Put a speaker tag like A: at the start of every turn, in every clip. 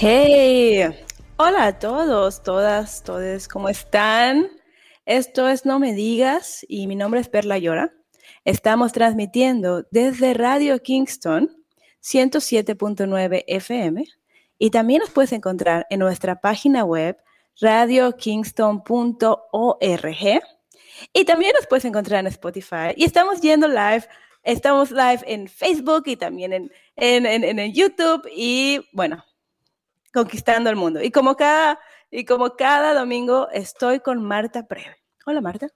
A: Hey, hola a todos, todas, todos, ¿cómo están? Esto es No Me Digas y mi nombre es Perla Llora. Estamos transmitiendo desde Radio Kingston 107.9 FM y también nos puedes encontrar en nuestra página web radiokingston.org y también nos puedes encontrar en Spotify y estamos yendo live, estamos live en Facebook y también en, en, en, en YouTube y bueno, conquistando el mundo. Y como cada, y como cada domingo estoy con Marta Preve. Hola Marta.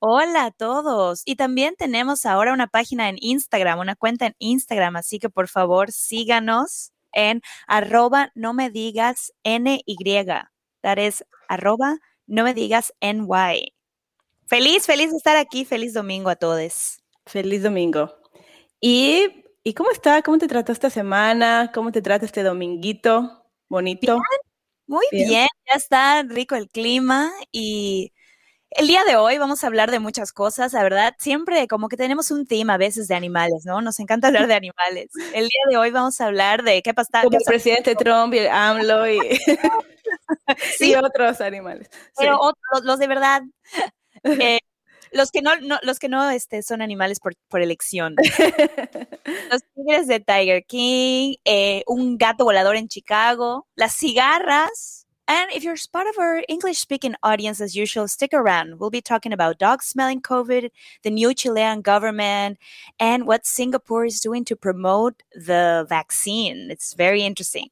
B: Hola a todos. Y también tenemos ahora una página en Instagram, una cuenta en Instagram, así que por favor síganos en arroba no me digas NY. That is arroba no me digas NY. Feliz, feliz de estar aquí. Feliz domingo a todos.
A: Feliz domingo. ¿Y, ¿y cómo está? ¿Cómo te trató esta semana? ¿Cómo te trata este dominguito? Bonito.
B: Bien, muy bien. bien. ya está rico el clima y el día de hoy vamos a hablar de muchas cosas, la verdad, siempre como que tenemos un tema a veces de animales, ¿no? Nos encanta hablar de animales. El día de hoy vamos a hablar de qué pasa.
A: Como el presidente Trump y el AMLO y, sí. y otros animales.
B: Pero sí. otros, los de verdad. Eh, los que no, no, los que no este, son animales por, por elección. los tigres de Tiger King, eh, un gato volador en Chicago, las cigarras. And if you're part of our English speaking audience, as usual, stick around. We'll be talking about dogs smelling COVID, the new Chilean government, and what Singapore is doing to promote the vaccine. It's very interesting.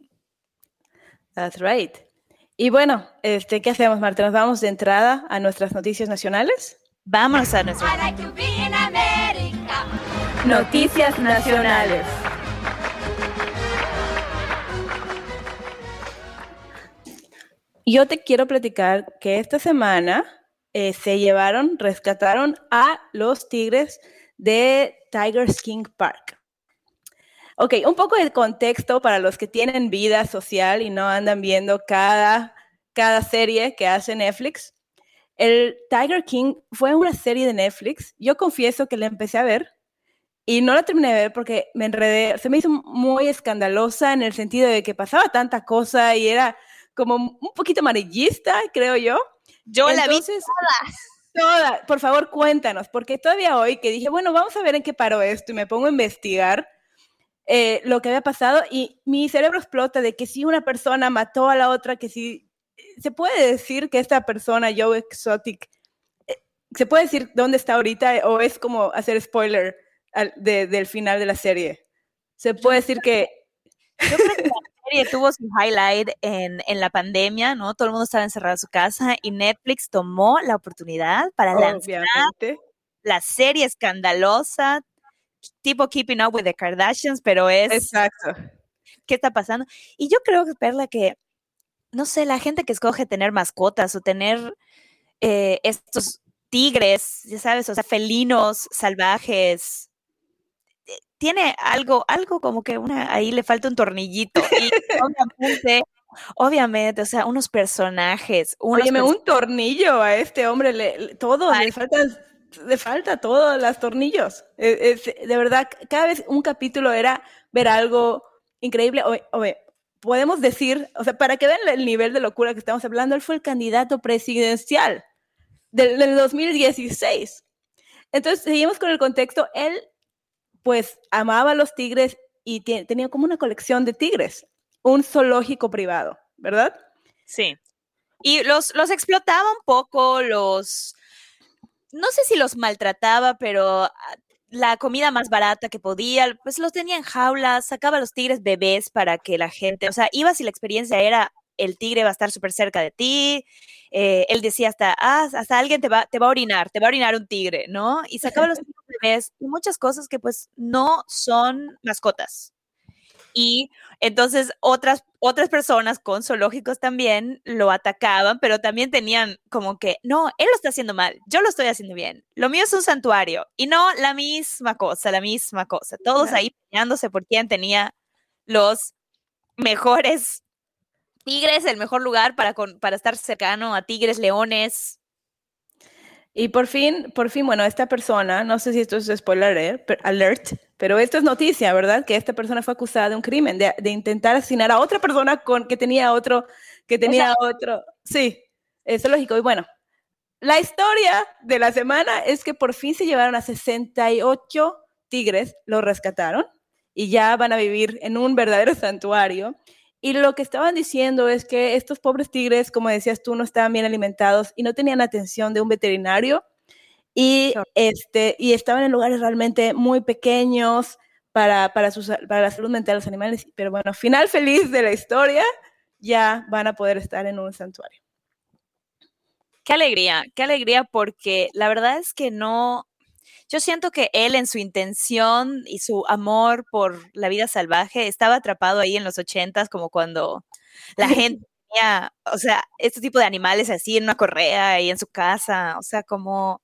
A: That's right. Y bueno, este, ¿qué hacemos, Marta? ¿Nos vamos de entrada a nuestras noticias nacionales?
B: Vámonos a nuestras
C: like
A: noticias nacionales. Yo te quiero platicar que esta semana eh, se llevaron, rescataron a los tigres de Tiger King Park. Ok, un poco de contexto para los que tienen vida social y no andan viendo cada, cada serie que hace Netflix. El Tiger King fue una serie de Netflix. Yo confieso que la empecé a ver y no la terminé de ver porque me enredé. Se me hizo muy escandalosa en el sentido de que pasaba tanta cosa y era como un poquito amarillista, creo yo.
B: Yo Entonces, la vi
A: toda. toda. Por favor, cuéntanos, porque todavía hoy que dije, bueno, vamos a ver en qué paró esto y me pongo a investigar eh, lo que había pasado y mi cerebro explota de que si una persona mató a la otra, que si se puede decir que esta persona, Joe Exotic, eh, se puede decir dónde está ahorita o es como hacer spoiler al, de, del final de la serie. Se puede decir que...
B: Yo creo que la serie tuvo su highlight en, en, la pandemia, ¿no? Todo el mundo estaba encerrado en su casa y Netflix tomó la oportunidad para lanzar la serie escandalosa, tipo Keeping Up with the Kardashians, pero es...
A: Exacto.
B: ¿Qué está pasando? Y yo creo, Perla, que, no sé, la gente que escoge tener mascotas o tener eh, estos tigres, ya sabes, o sea, felinos salvajes, tiene algo, algo como que una, ahí le falta un tornillito. Y obviamente, obviamente, o sea, unos personajes. Unos
A: Óyeme,
B: pers
A: un tornillo a este hombre, le, todo, le falta, le falta todos los tornillos. Es, es, de verdad, cada vez un capítulo era ver algo increíble. Oye, oye, podemos decir, o sea, para que vean el nivel de locura que estamos hablando, él fue el candidato presidencial del, del 2016. Entonces, seguimos con el contexto. Él pues amaba a los tigres y tenía como una colección de tigres, un zoológico privado, ¿verdad?
B: Sí. Y los, los explotaba un poco, los, no sé si los maltrataba, pero la comida más barata que podía, pues los tenía en jaulas, sacaba a los tigres bebés para que la gente, o sea, iba si la experiencia era el tigre va a estar súper cerca de ti. Eh, él decía hasta, ah, hasta alguien te va, te va a orinar, te va a orinar un tigre, ¿no? Y sacaba los tigres bebés y muchas cosas que pues no son mascotas. Y entonces otras, otras personas con zoológicos también lo atacaban, pero también tenían como que, no, él lo está haciendo mal, yo lo estoy haciendo bien. Lo mío es un santuario y no la misma cosa, la misma cosa. Todos ahí peleándose por quién tenía los mejores tigres, el mejor lugar para, para estar cercano a tigres, leones,
A: y por fin, por fin, bueno, esta persona, no sé si esto es spoiler alert, pero esto es noticia, ¿verdad? Que esta persona fue acusada de un crimen, de, intentar asesinar a otra persona con que tenía otro, que tenía otro. Sí, eso es lógico. Y bueno, la historia de la semana es que por fin se llevaron a 68 tigres, los rescataron y ya van a vivir en un verdadero santuario. Y lo que estaban diciendo es que estos pobres tigres, como decías tú, no estaban bien alimentados y no tenían atención de un veterinario y, este, y estaban en lugares realmente muy pequeños para, para, para la salud mental de los animales. Pero bueno, final feliz de la historia, ya van a poder estar en un santuario.
B: Qué alegría, qué alegría porque la verdad es que no, yo siento que él en su intención y su amor por la vida salvaje estaba atrapado ahí en los ochentas, como cuando la gente tenía, o sea, este tipo de animales así en una correa y en su casa, o sea, como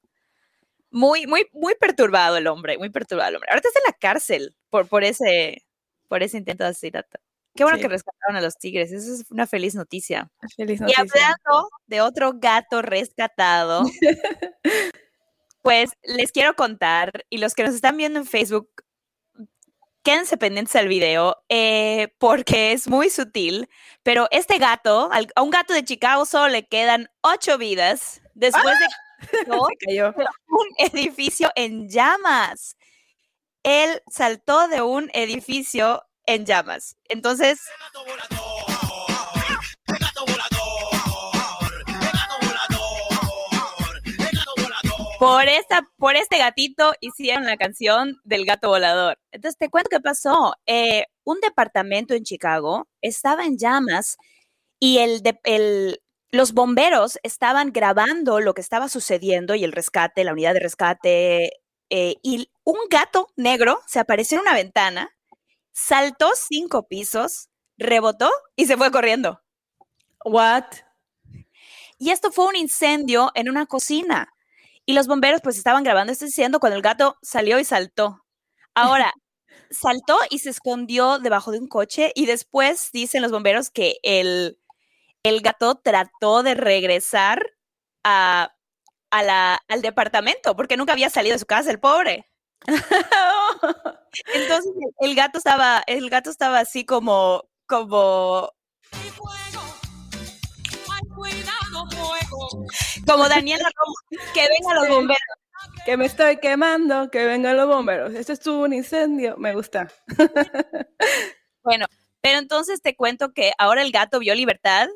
B: muy, muy, muy perturbado el hombre, muy perturbado el hombre. Ahorita está en la cárcel por, por ese, por ese intento de asesinato. Qué bueno que rescataron a los tigres, eso es una feliz noticia.
A: Feliz noticia.
B: Y hablando de otro gato rescatado, Pues les quiero contar, y los que nos están viendo en Facebook, quédense pendientes al video eh, porque es muy sutil, pero este gato, a un gato de Chicago solo le quedan ocho vidas después de
A: cayó.
B: un edificio en llamas. Él saltó de un edificio en llamas. Entonces... Por, esta, por este gatito hicieron la canción del gato volador. Entonces, te cuento qué pasó. Eh, un departamento en Chicago estaba en llamas y el, el, los bomberos estaban grabando lo que estaba sucediendo y el rescate, la unidad de rescate. Eh, y un gato negro se apareció en una ventana, saltó cinco pisos, rebotó y se fue corriendo.
A: What?
B: Y esto fue un incendio en una cocina. Y los bomberos pues estaban grabando esto diciendo cuando el gato salió y saltó. Ahora, saltó y se escondió debajo de un coche y después dicen los bomberos que el, el gato trató de regresar a, a la, al departamento porque nunca había salido de su casa, el pobre. Entonces el gato estaba, el gato estaba así como, como como Daniela que vengan los bomberos.
A: Que me estoy quemando, que vengan los bomberos. Esto estuvo un incendio, me gusta.
B: bueno, pero entonces te cuento que ahora el gato vio libertad,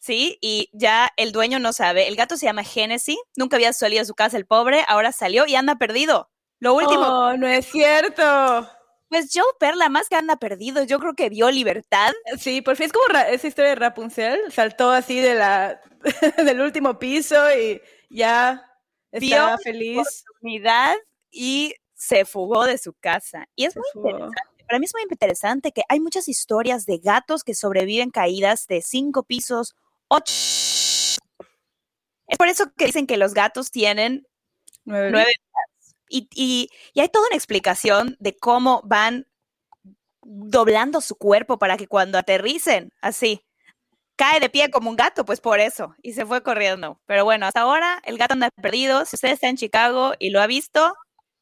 B: ¿sí? Y ya el dueño no sabe. El gato se llama Genesis, nunca había salido a su casa el pobre, ahora salió y anda perdido. Lo último.
A: Oh, no es cierto.
B: Pues Joe Perla, más que anda perdido, yo creo que vio libertad.
A: Sí, por fin es como esa historia de Rapunzel, saltó así de la, del último piso y ya estaba vio feliz.
B: Oportunidad y se fugó de su casa. Y es muy interesante. Para mí es muy interesante que hay muchas historias de gatos que sobreviven caídas de cinco pisos, ocho. Es por eso que dicen que los gatos tienen nueve, nueve y, hay toda una explicación de cómo van doblando su cuerpo para que cuando aterricen, así, cae de pie como un gato, pues por eso, y se fue corriendo. Pero bueno, hasta ahora el gato anda perdido. Si usted está en Chicago y lo ha visto,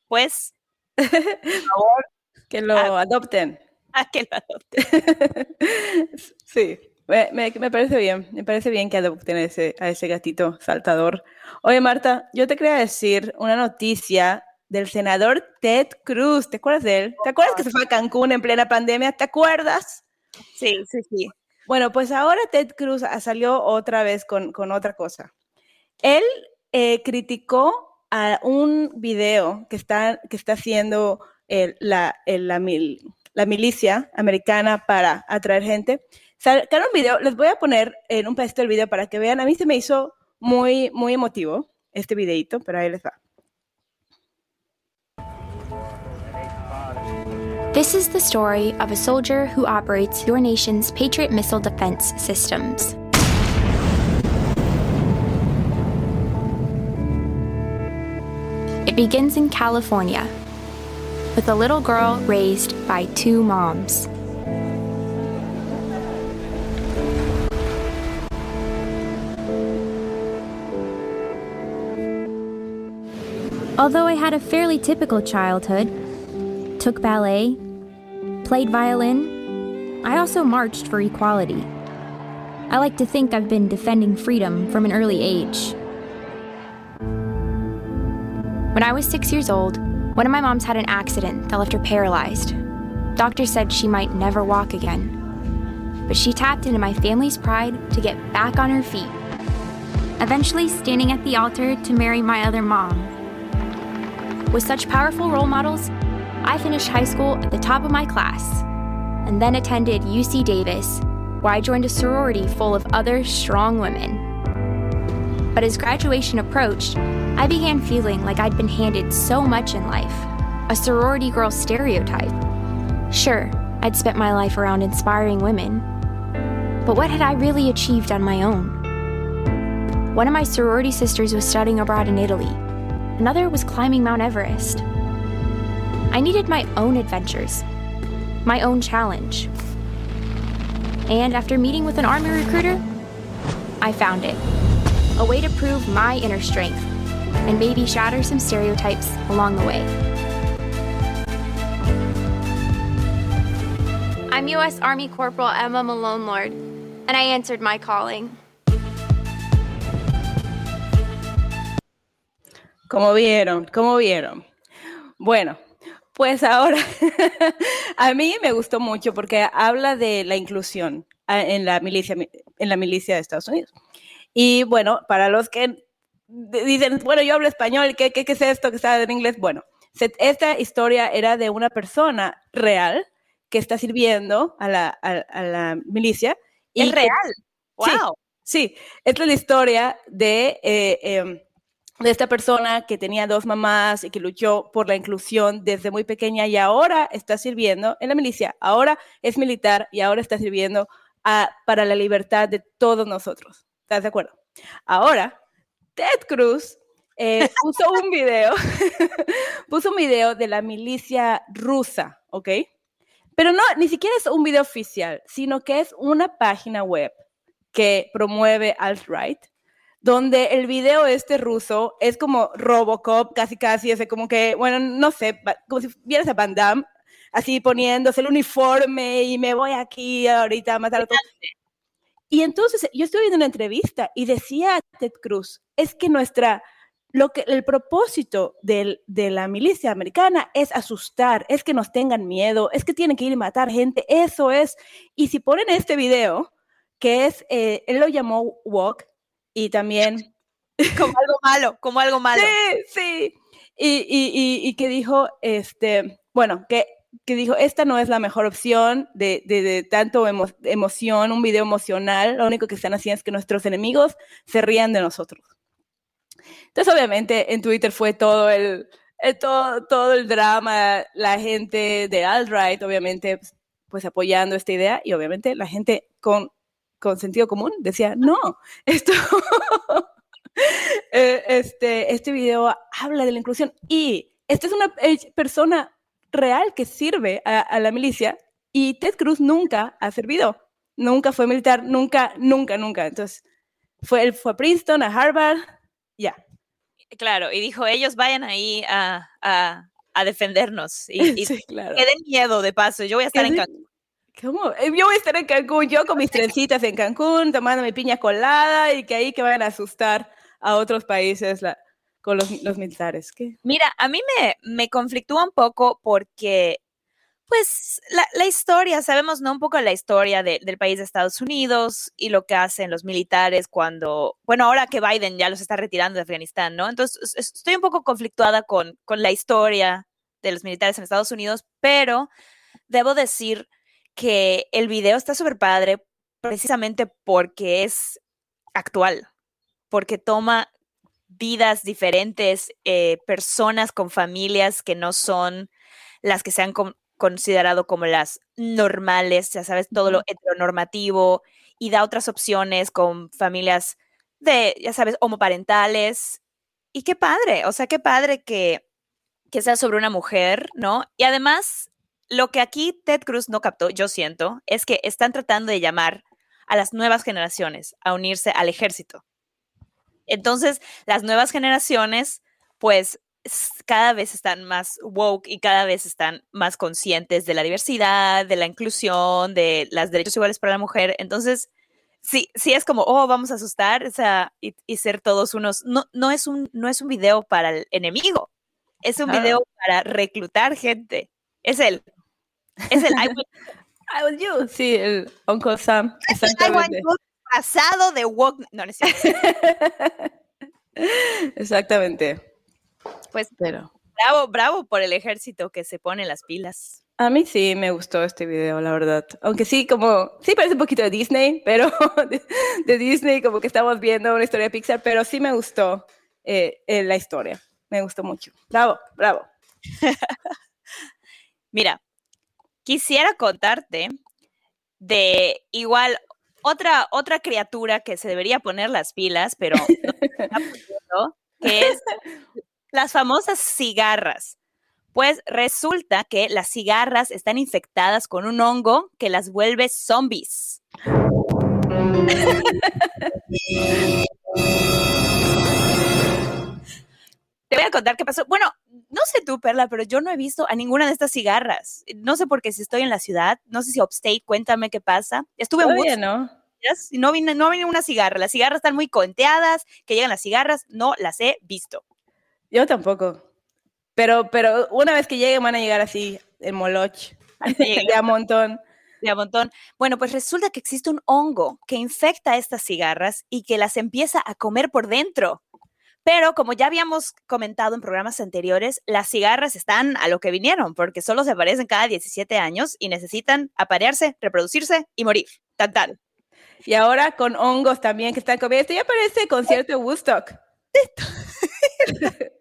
B: pues, por
A: favor, que lo adopten.
B: A que lo adopten.
A: sí. Me, parece bien, me parece bien que adopten ese, a ese gatito saltador. Oye, Marta, yo te quería decir una noticia del senador Ted Cruz. ¿Te acuerdas de él? ¿Te acuerdas que se fue a Cancún en plena pandemia? ¿Te acuerdas?
B: Sí, sí, sí.
A: Bueno, pues ahora Ted Cruz salió otra vez con, otra cosa. Él eh, criticó a un video que está, que está haciendo la, la, milicia americana para atraer gente. Sacaron un video, les voy a poner en un pedacito del video para que vean. A mí se me hizo muy, muy emotivo este videito, pero ahí les va.
D: This is the story of a soldier who operates your nation's Patriot missile defense systems. It begins in California with a little girl raised by two moms. Although I had a fairly typical childhood, took ballet, played violin, I also marched for equality. I like to think I've been defending freedom from an early age. When I was six years old, one of my moms had an accident that left her paralyzed. Doctors said she might never walk again. But she tapped into my family's pride to get back on her feet, eventually standing at the altar to marry my other mom. With such powerful role models, I finished high school at the top of my class and then attended UC Davis, where I joined a sorority full of other strong women. But as graduation approached, I began feeling like I'd been handed so much in life a sorority girl stereotype. Sure, I'd spent my life around inspiring women, but what had I really achieved on my own? One of my sorority sisters was studying abroad in Italy, another was climbing Mount Everest. I needed my own adventures, my own challenge. And after meeting with an Army recruiter, I found it a way to prove my inner strength and maybe shatter some stereotypes along the way. I'm U.S. Army Corporal Emma Malonelord, and I answered my calling.
A: Como vieron, como vieron. Bueno, pues ahora a mí me gustó mucho porque habla de la inclusión ah, en la milicia, en la milicia de Estados Unidos. Y bueno, para los que dicen, bueno, yo hablo español, ¿qué, qué, qué es esto que está en inglés? Bueno, se- esta historia era de una persona real que está sirviendo a la, a, a la milicia.
B: Es
A: que-
B: real.
A: Sí.
B: Wow.
A: Sí, esta es la historia de, eh, em, de esta persona que tenía dos mamás y que luchó por la inclusión desde muy pequeña y ahora está sirviendo en la milicia, ahora es militar y ahora está sirviendo a- para la libertad de todos nosotros. ¿Estás de acuerdo? Ahora, Ted Cruz eh, puso un video, puso un video de la milicia rusa, ¿ok? Pero no, ni siquiera es un video oficial, sino que es una página web que promueve alt-right, donde el video este ruso es como Robocop, casi casi, ese como que, bueno, no sé, como si vieras a Van Damme, así poniéndose el uniforme y me voy aquí ahorita a matar a todos. Y entonces yo estoy viendo una entrevista y decía Ted Cruz, es que nuestra, lo que, el propósito del- de la milicia americana es asustar, es que nos tengan miedo, es que tienen que ir y matar gente, eso es. Y si ponen este video, que es, eh, él lo llamó Walk y también
B: Como algo malo, como algo malo.
A: Sí, sí. Y, y- y- y que dijo, este, bueno, que, que dijo, esta no es la mejor opción de, de- de tanto emo- emoción, un video emocional. Lo único que están haciendo es que nuestros enemigos se rían de nosotros. Entonces, obviamente, en Twitter fue todo el, el- todo, todo el drama, la gente de alt-right, obviamente, pues, pues apoyando esta idea y obviamente la gente con, con sentido común decía, no, esto... Eh, este, este video habla de la inclusión y esta es una eh, persona real que sirve a, a la milicia y Ted Cruz nunca ha servido, nunca fue militar, nunca, nunca, nunca. Entonces, fue, él fue a Princeton, a Harvard, ya.
B: Claro, y dijo, ellos vayan ahí a, a- a defendernos. Y, y
A: Sí, claro.
B: que den miedo de paso. Yo voy a estar en. Cancún.
A: ¿Cómo? Eh, Yo voy a estar en Cancún, yo con mis trencitas en Cancún, tomando mi piña colada y que ahí que vayan a asustar a otros países con los, militares.
B: Mira, a mí me, me conflictúa un poco porque, pues, la, la historia, sabemos, ¿no? Un poco la historia de- del país de Estados Unidos y lo que hacen los militares cuando, bueno, ahora que Biden ya los está retirando de Afganistán, ¿no? Entonces, es- es- estoy un poco conflictuada con, con la historia de los militares en Estados Unidos, pero debo decir que el video está súper padre precisamente porque es actual, porque toma vidas diferentes, eh, personas con familias que no son las que se han considerado como las normales, ya sabes, todo lo heteronormativo y da otras opciones con familias de, ya sabes, homoparentales. Y qué padre, o sea, qué padre que, que sea sobre una mujer, ¿no? Y además, lo que aquí Ted Cruz no captó, yo siento, es que están tratando de llamar a las nuevas generaciones a unirse al ejército. Entonces, las nuevas generaciones, pues, cada vez están más woke y cada vez están más conscientes de la diversidad, de la inclusión, de los derechos iguales para la mujer. Entonces, sí, sí es como, oh, vamos a asustar o sea, y, ser todos unos. No, no, es un, no es un video para el enemigo, es un video para reclutar gente. Es el, es el I,
A: will, you. Sí, el Uncle Sam.
B: Exactamente. pasado de woke. No, no es
A: Exactamente.
B: Pues, pero. Bravo, bravo por el ejército que se pone las pilas.
A: A mí sí me gustó este video, la verdad. Aunque sí, como, sí parece un poquito de Disney, pero de, Disney, como que estamos viendo una historia de Pixar, pero sí me gustó eh, eh, la historia. Me gustó mucho. Bravo, bravo.
B: Mira, quisiera contarte de igual otra, otra criatura que se debería poner las pilas, pero no que es las famosas cigarras. Pues resulta que las cigarras están infectadas con un hongo que las vuelve zombies. Te voy a contar qué pasó. Bueno, no sé tú, Perla, pero yo no he visto a ninguna de estas cigarras. No sé por qué si estoy en la ciudad, no sé si upstate, cuéntame qué pasa. Estuve en
A: Woodstock, ¿no?
B: Y no vine, no vine una cigarra. Las cigarras están muy conteadas, que llegan las cigarras, no las he visto.
A: Yo tampoco. Pero, pero una vez que lleguen van a llegar así, en moloch, de a montón.
B: De a montón. Bueno, pues resulta que existe un hongo que infecta estas cigarras y que las empieza a comer por dentro. Pero como ya habíamos comentado en programas anteriores, las cigarras están a lo que vinieron, porque solo se aparecen cada 17 años y necesitan aparearse, reproducirse y morir. Tan, tan.
A: Y ahora con hongos también que están comiendo. Esto ya parece concierto de Woodstock.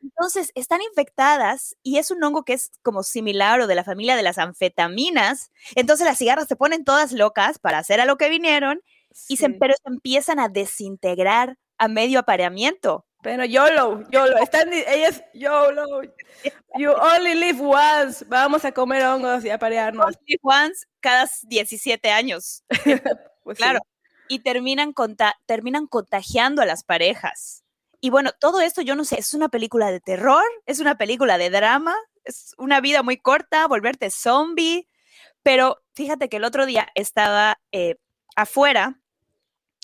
B: Entonces, están infectadas y es un hongo que es como similar o de la familia de las anfetaminas. Entonces, las cigarras se ponen todas locas para hacer a lo que vinieron, y se, pero se empiezan a desintegrar a medio apareamiento.
A: Pero YOLO, YOLO, están ellas YOLO. You only live once. Vamos a comer hongos y aparearnos. Only
B: live once cada 17 años. pues claro. Y terminan, terminan contagiando a las parejas. Y bueno, todo esto yo no sé, es una película de terror, es una película de drama, es una vida muy corta, volverte zombie. Pero fíjate que el otro día estaba eh, afuera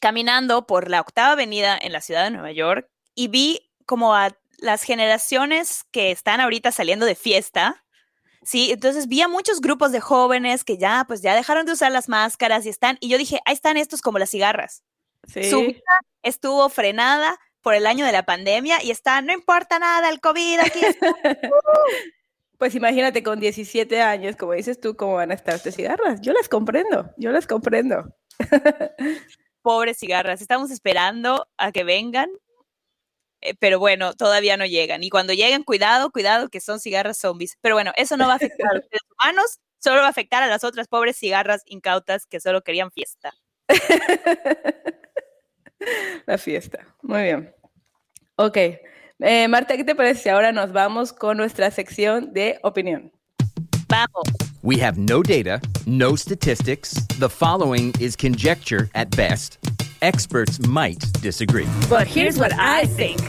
B: caminando por la octava avenida en la ciudad de Nueva York y vi como a las generaciones que están ahorita saliendo de fiesta, Sí, entonces vi a muchos grupos de jóvenes que ya, pues ya dejaron de usar las máscaras y están, y yo dije, ahí están estos como las cigarras. Su vida estuvo frenada por el año de la pandemia y está, no importa nada, el COVID aquí
A: Pues imagínate con 17 años, como dices tú, cómo van a estar estas cigarras. Yo las comprendo, yo las comprendo.
B: Pobres cigarras, estamos esperando a que vengan, eh, pero bueno, todavía no llegan. Y cuando lleguen, cuidado, cuidado, que son cigarras zombies. Pero bueno, eso no va a afectar a los humanos, solo va a afectar a las otras pobres cigarras incautas que solo querían fiesta.
A: La fiesta. Muy bien. Ok. Eh, Marta, ¿qué te parece? Ahora nos vamos con nuestra sección de opinión.
B: Vamos.
E: We have no data, no statistics. The following is conjecture at best. Experts might disagree.
A: But here's what I think.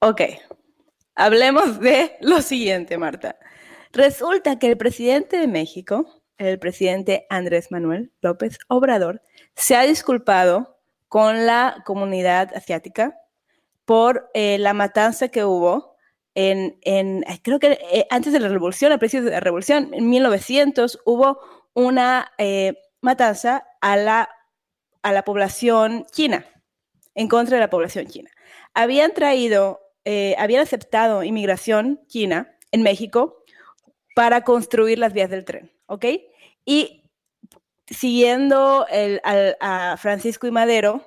A: Ok, Hablemos de lo siguiente, Marta. Resulta que el presidente de México, el presidente Andrés Manuel López Obrador, se ha disculpado con la comunidad asiática por eh, la matanza que hubo en, creo que eh, antes de la revolución, a principios de la revolución, en 1900, hubo una eh, matanza a la, a la población china, en contra de la población china. Habían traído habían aceptado inmigración china en México para construir las vías del tren, ¿ok? Y siguiendo el, al- a Francisco y Madero,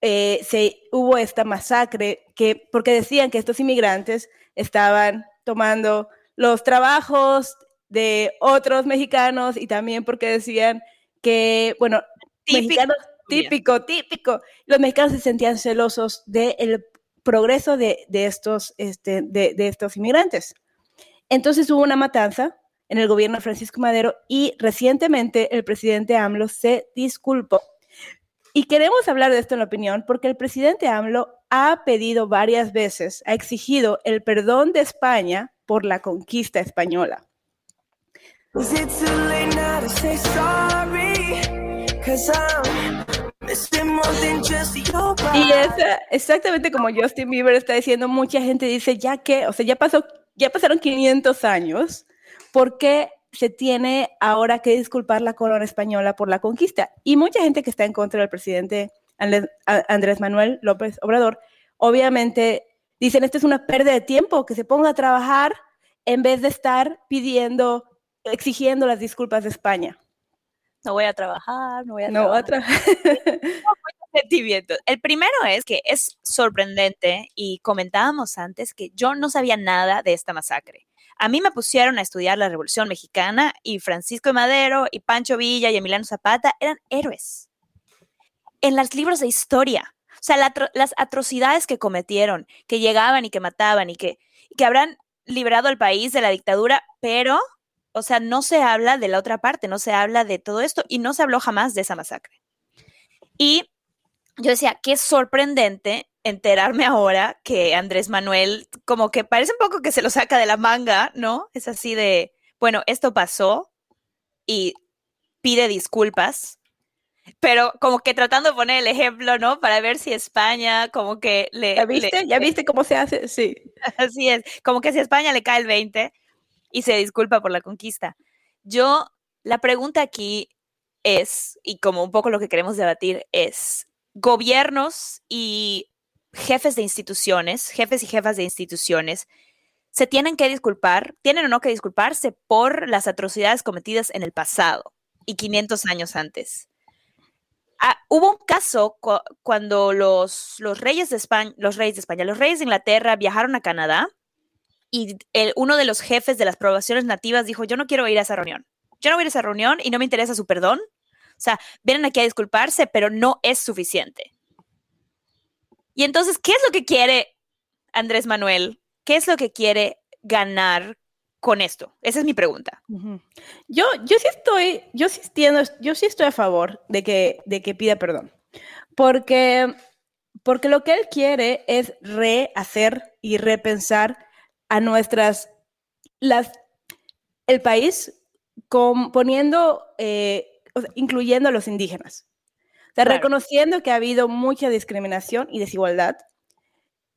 A: eh, se, hubo esta masacre que, porque decían que estos inmigrantes estaban tomando los trabajos de otros mexicanos y también porque decían que, bueno,
B: Típico
A: mexicanos, típico, típico, los mexicanos se sentían celosos del progreso de, de estos, este, de, de estos inmigrantes. Entonces hubo una matanza en el gobierno de Francisco Madero y recientemente el presidente AMLO se disculpó. Y queremos hablar de esto en la opinión porque el presidente AMLO ha pedido varias veces, ha exigido el perdón de España por la conquista española. Y es eh, exactamente como Justin Bieber está diciendo, mucha gente dice, ya que, o sea, ya pasó, ya pasaron 500 años, ¿por qué se tiene ahora que disculpar la corona española por la conquista? Y mucha gente que está en contra del presidente Andrés, a- Manuel López Obrador, obviamente dicen, esto es una pérdida de tiempo, que se ponga a trabajar en vez de estar pidiendo, exigiendo las disculpas de España.
B: No voy a trabajar, no voy a
A: No,
B: trabajar.
A: otra.
B: sentimientos. El primero es que es sorprendente y comentábamos antes que yo no sabía nada de esta masacre. A mí me pusieron a estudiar la Revolución Mexicana y Francisco de Madero y Pancho Villa y Emiliano Zapata eran héroes. En los libros de historia. O sea, las atrocidades que cometieron, que llegaban y que mataban y que, que habrán liberado al país de la dictadura, pero, o sea, no se habla de la otra parte, no se habla de todo esto y no se habló jamás de esa masacre. Y yo decía, qué sorprendente enterarme ahora que Andrés Manuel, como que parece un poco que se lo saca de la manga, ¿no? Es así de, bueno, esto pasó y pide disculpas, pero como que tratando de poner el ejemplo, ¿no? Para ver si España como que le...
A: ¿Ya
B: le-
A: viste? ¿Ya viste cómo se hace? Sí.
B: Así es, como que si a España le cae el 20 y se disculpa por la conquista. Yo, la pregunta aquí es, y como un poco lo que queremos debatir, es gobiernos y jefes de instituciones, jefes y jefas de instituciones, se tienen que disculpar, tienen o no que disculparse por las atrocidades cometidas en el pasado y 500 años antes. Ah, hubo un caso cu- cuando los, reyes de España, los reyes de España, los reyes de Inglaterra viajaron a Canadá y uno de los jefes de las poblaciones nativas dijo, yo no quiero ir a esa reunión. Yo no voy a ir a esa reunión y no me interesa su perdón. O sea, vienen aquí a disculparse, pero no es suficiente. Y entonces, ¿qué es lo que quiere Andrés Manuel? ¿Qué es lo que quiere ganar con esto? Esa es mi pregunta.
A: Yo, yo sí estoy, yo sí entiendo, yo sí estoy a favor de que, de que pida perdón. Porque, porque lo que él quiere es rehacer y repensar a nuestras, las, el país poniendo, eh, incluyendo a los indígenas sea, reconociendo que ha habido mucha discriminación y desigualdad,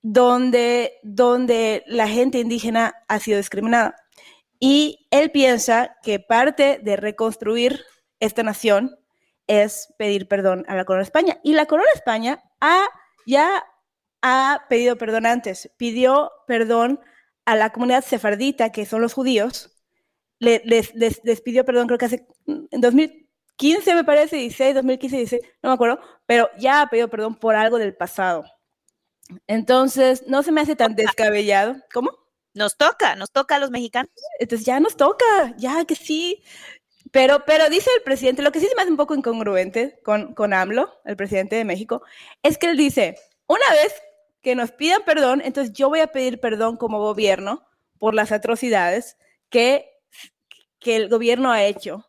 A: donde, donde la gente indígena ha sido discriminada. Y él piensa que parte de reconstruir esta nación es pedir perdón a la Corona de España. Y la Corona de España ha, ya ha pedido perdón antes. Pidió perdón a la comunidad sefardita, que son los judíos. Les, les, les pidió perdón, creo que hace en 2000, 15 me parece, 16, 2015, 16, no me acuerdo, pero ya ha pedido perdón por algo del pasado. Entonces, no se me hace tan descabellado. ¿Cómo?
B: Nos toca, nos toca a los mexicanos.
A: Entonces ya nos toca, ya que sí. Pero, pero dice el presidente, lo que sí se me hace un poco incongruente con, con AMLO, el presidente de México, es que él dice, una vez que nos pidan perdón, entonces yo voy a pedir perdón como gobierno por las atrocidades que, que el gobierno ha hecho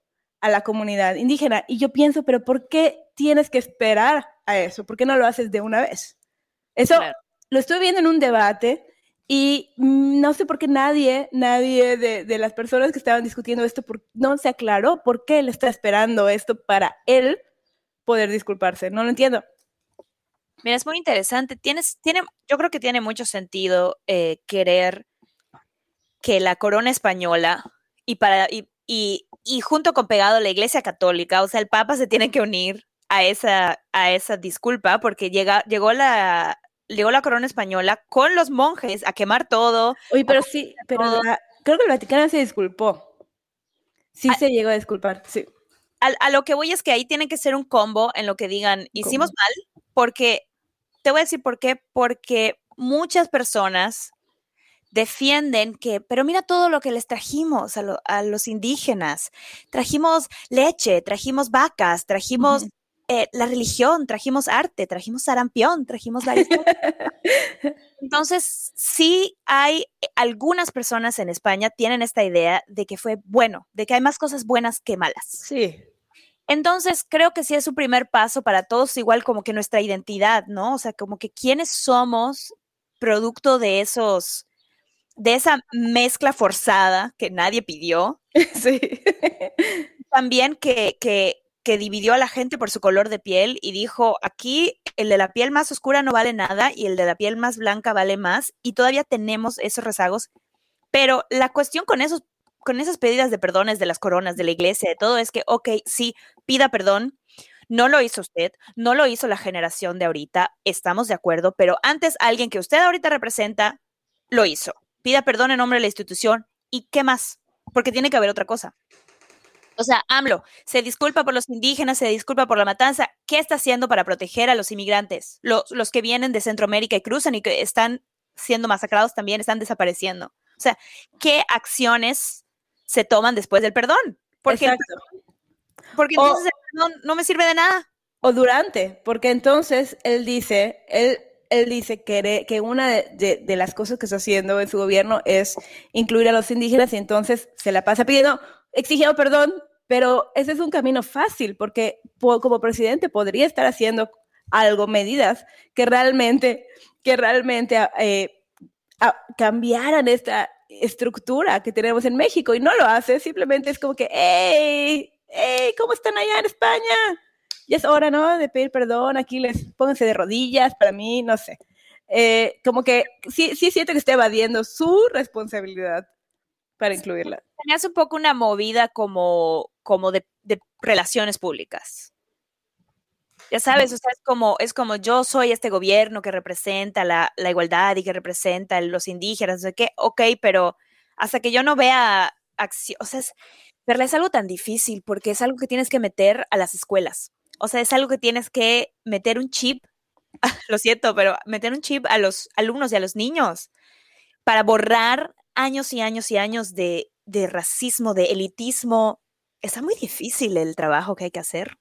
A: a la comunidad indígena. Y yo pienso, pero ¿por qué tienes que esperar a eso? ¿Por qué no lo haces de una vez? Eso
B: Claro.
A: lo estoy viendo en un debate y no sé por qué nadie, nadie de, de las personas que estaban discutiendo esto por- no se aclaró por qué él está esperando esto para él poder disculparse. No lo entiendo.
B: Mira, es muy interesante. Tienes, tiene, yo creo que tiene mucho sentido eh, querer que la corona española y para y, y, y junto con pegado la Iglesia Católica, o sea, el Papa se tiene que unir a esa a esa disculpa porque llega llegó la llegó la corona española con los monjes a quemar todo.
A: Oye, pero sí, pero la- creo que el Vaticano se disculpó. Sí se llegó a disculpar, sí.
B: a, a lo que voy es que ahí tiene que ser un combo en lo que digan, hicimos mal, porque, te voy a decir por qué, porque muchas personas defienden que, pero mira todo lo que les trajimos a, lo- a los indígenas. Trajimos leche, trajimos vacas, trajimos eh, la religión, trajimos arte, trajimos sarampión, trajimos la Entonces, sí hay eh, algunas personas en España tienen esta idea de que fue bueno, de que hay más cosas buenas que malas.
A: Sí.
B: Entonces, creo que sí es un primer paso para todos, igual como que nuestra identidad, ¿no? O sea, como que quiénes somos producto de esos, de esa mezcla forzada que nadie pidió,
A: Sí.
B: también que, que, que dividió a la gente por su color de piel y dijo, aquí el de la piel más oscura no vale nada y el de la piel más blanca vale más y todavía tenemos esos rezagos. Pero la cuestión con esos con esas pedidas de perdones de las coronas, de la iglesia, de todo, es que, ok, sí, pida perdón, no lo hizo usted, no lo hizo la generación de ahorita, estamos de acuerdo, pero antes alguien que usted ahorita representa lo hizo. Pida perdón en nombre de la institución y qué más, porque tiene que haber otra cosa. O sea, AMLO se disculpa por los indígenas, se disculpa por la matanza. ¿Qué está haciendo para proteger a los inmigrantes? Los, los que vienen de Centroamérica y cruzan y que están siendo masacrados también, están desapareciendo. O sea, ¿qué acciones se toman después del perdón? Porque, el
A: Exacto.
B: perdón- porque
A: O-
B: entonces el perdón no me sirve de nada.
A: O durante, porque entonces él dice, él, él dice que, una de, las cosas que está haciendo en su gobierno es incluir a los indígenas y entonces se la pasa pidiendo, exigiendo perdón, pero ese es un camino fácil porque po- como presidente podría estar haciendo algo, medidas que realmente, que realmente eh, a- cambiaran esta estructura que tenemos en México y no lo hace, simplemente es como que, hey, hey, ¿cómo están allá en España? Ya es hora, ¿no? De pedir perdón, aquí les pónganse de rodillas, para mí, no sé. Eh, como que sí, sí siento que está evadiendo su responsabilidad para incluirla.
B: Me hace un poco una movida como, como de, de relaciones públicas. Ya sabes, o sea, es como, es como yo soy este gobierno que representa la, la igualdad y que representa los indígenas, no sé qué, ok, pero hasta que yo no vea acción, o sea, es, verla es algo tan difícil porque es algo que tienes que meter a las escuelas. O sea, es algo que tienes que meter un chip, lo siento, pero meter un chip a los alumnos y a los niños para borrar años y años y años de, de racismo, de elitismo. Está muy difícil el trabajo que hay que hacer.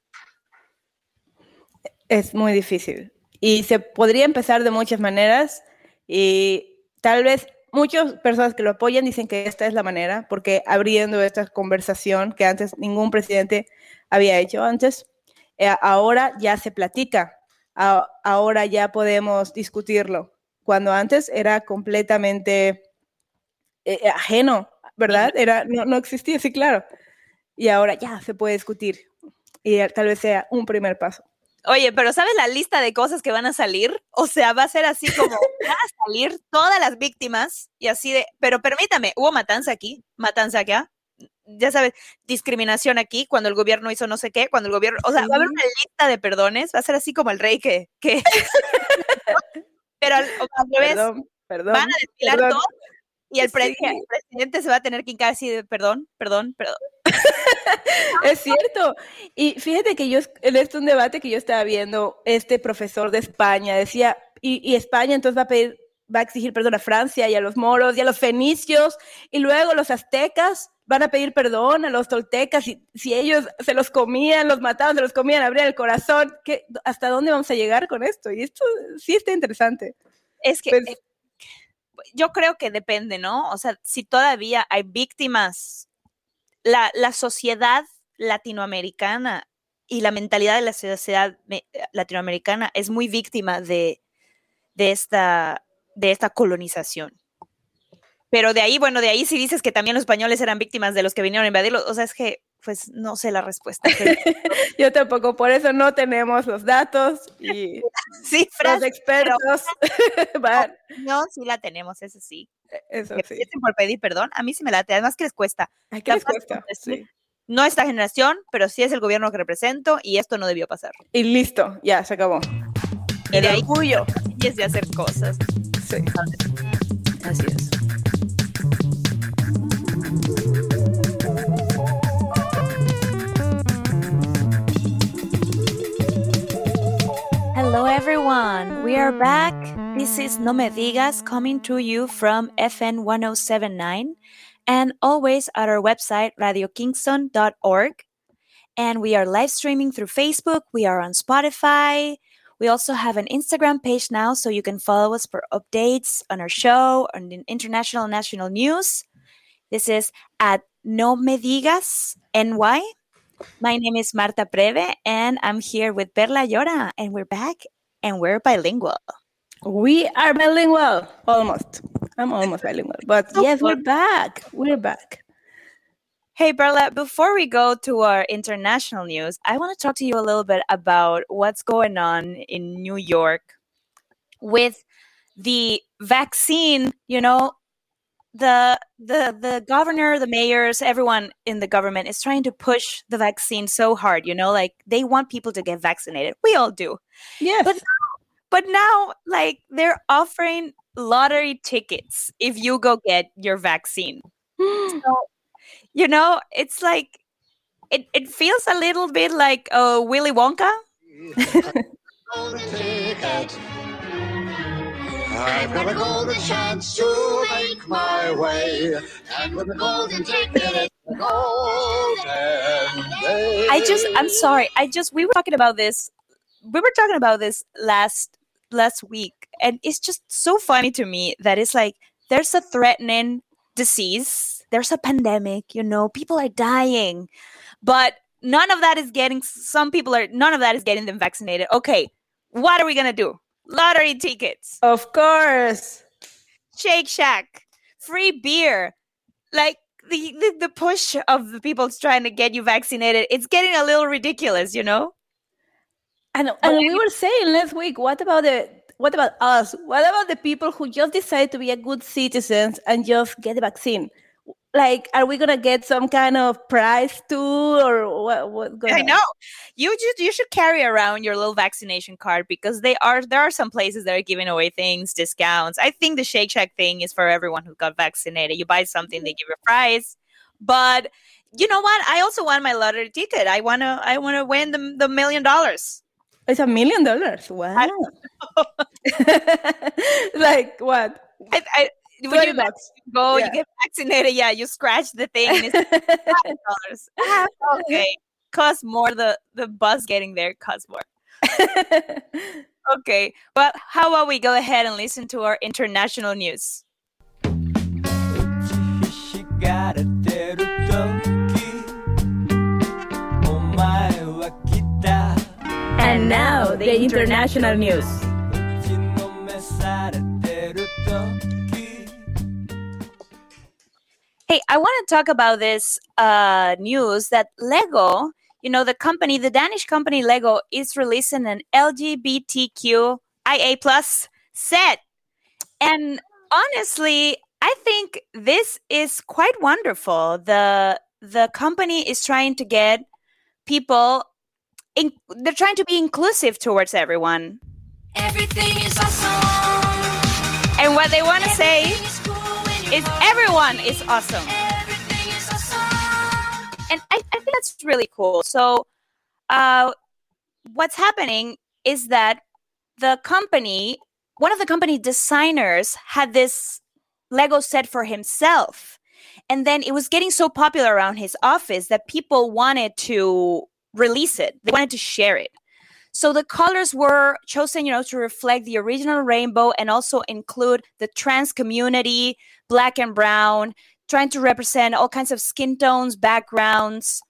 A: Es muy difícil. Y se podría empezar de muchas maneras y tal vez muchas personas que lo apoyan dicen que esta es la manera, porque abriendo esta conversación que antes ningún presidente había hecho antes, ahora ya se platica, ahora ya podemos discutirlo, cuando antes era completamente eh, ajeno, ¿verdad? Era, no, no existía, sí, claro. Y ahora ya se puede discutir y eh, tal vez sea un primer paso.
B: Oye, pero ¿sabes la lista de cosas que van a salir? O sea, va a ser así como van a salir todas las víctimas y así de, pero permítame, hubo matanza aquí, matanza acá, ya sabes, discriminación aquí, cuando el gobierno hizo no sé qué, cuando el gobierno, o sea, va a haber una lista de perdones, va a ser así como el rey que, que pero al, al revés,
A: Perdón, perdón.
B: van a desfilar
A: perdón.
B: todos y el, pre-
A: Sí.
B: el presidente se va a tener que hincar así de perdón, perdón, perdón.
A: Es cierto. Y fíjate que yo, en este un debate que yo estaba viendo, este profesor de España decía, y, y España entonces va a pedir, va a exigir perdón a Francia y a los moros y a los fenicios, y luego los aztecas van a pedir perdón a los toltecas, y si ellos se los comían, los mataban, se los comían, abrían el corazón, ¿qué, ¿hasta dónde vamos a llegar con esto? Y esto sí está interesante.
B: Es que
A: Pues-
B: eh, yo creo que depende, ¿no? O sea, si todavía hay víctimas, la, la sociedad latinoamericana y la mentalidad de la sociedad me- latinoamericana es muy víctima de, de, esta, de esta colonización. Pero de ahí, bueno, de ahí si dices que también los españoles eran víctimas de los que vinieron a invadirlos, o sea, es que, pues, no sé la respuesta. pero
A: Yo tampoco, por eso no tenemos los datos y
B: cifras,
A: los expertos van,
B: no, sí la tenemos, eso sí.
A: eso
B: Que
A: sí.
B: por pedir perdón, a mí sí me late, además que les cuesta.
A: Ay, ¿qué les cuesta? Sí.
B: no esta generación, pero sí es el gobierno que represento y esto no debió pasar.
A: Y listo, ya se acabó.
B: Y
A: El
B: de ahí
A: orgullo.
B: y es de hacer cosas.
A: so you found it as.
B: Hello, everyone. We are back. This is No Me Digas coming to you from FM 1079 and always at our website, radiokingston.org. And we are live streaming through Facebook. We are on Spotify, we also have an Instagram page now, so you can follow us for updates on our show, on international and national news. This is at No Me Digas NY. My name is Marta Preve, and I'm here with Perla Llora, and we're back, and we're bilingual.
A: We are bilingual, almost. I'm almost bilingual, but yes, we're back. We're back.
B: Hey, Perla, before we go to our international news, I want to talk to you a little bit about what's going on in New York with the vaccine. You know, the the the governor, the mayors, everyone in the government is trying to push the vaccine so hard, you know, like they want people to get vaccinated. We all do.
A: Yes.
B: But But now like they're offering lottery tickets if you go get your vaccine. So, you know, it's like it, it feels a little bit like uh, Willy Wonka.
F: golden ticket. I've got a golden chance to make my way, and with the golden ticket.
B: I just I'm sorry. I just we were talking about this. We were talking about this last last week, and it's just so funny to me that it's like there's a threatening disease, there's a pandemic. You know, people are dying, but none of that is getting. Some people are. None of that is getting them vaccinated. Okay, what are we gonna do? Lottery tickets.
A: Of course.
B: Shake Shack, free beer, like the, the the push of the people trying to get you vaccinated. It's getting a little ridiculous, you know.
A: And, and we were saying last week, what about the what about us? What about the people who just decide to be a good citizens and just get the vaccine? Like, are we gonna get some kind of prize too, or what? Going
B: I know you just you should carry around your little vaccination card because they are there are some places that are giving away things, discounts. I think the Shake Shack thing is for everyone who got vaccinated. You buy something, they mm-hmm. give you a prize, but. You know what? I also want my lottery ticket. I wanna, I wanna win the, the million dollars.
A: It's a million dollars. Wow. like what?
B: I, I, when you go,
A: yeah.
B: you get vaccinated. Yeah, you scratch the thing. It's dollars. Ah, okay, cost more. The the bus getting there costs more. okay, well, how about we go ahead and listen to our international news?
A: And now the international news.
B: To talk about this uh, news that Lego, you know, the company, the Danish company Lego, is releasing an LGBTQIA plus set, and honestly, I think this is quite wonderful. the The company is trying to get people. In, they're trying to be inclusive towards everyone,
C: Everything is awesome.
B: and what they want to say
C: is
B: everyone is awesome. And I, I think that's really cool. So, uh, what's happening is that the company, one of the company designers, had this Lego set for himself, and then it was getting so popular around his office that people wanted to release it. They wanted to share it. So the colors were chosen, you know, to reflect the original rainbow and also include the trans community, black and brown, trying to represent all kinds of skin tones, backgrounds,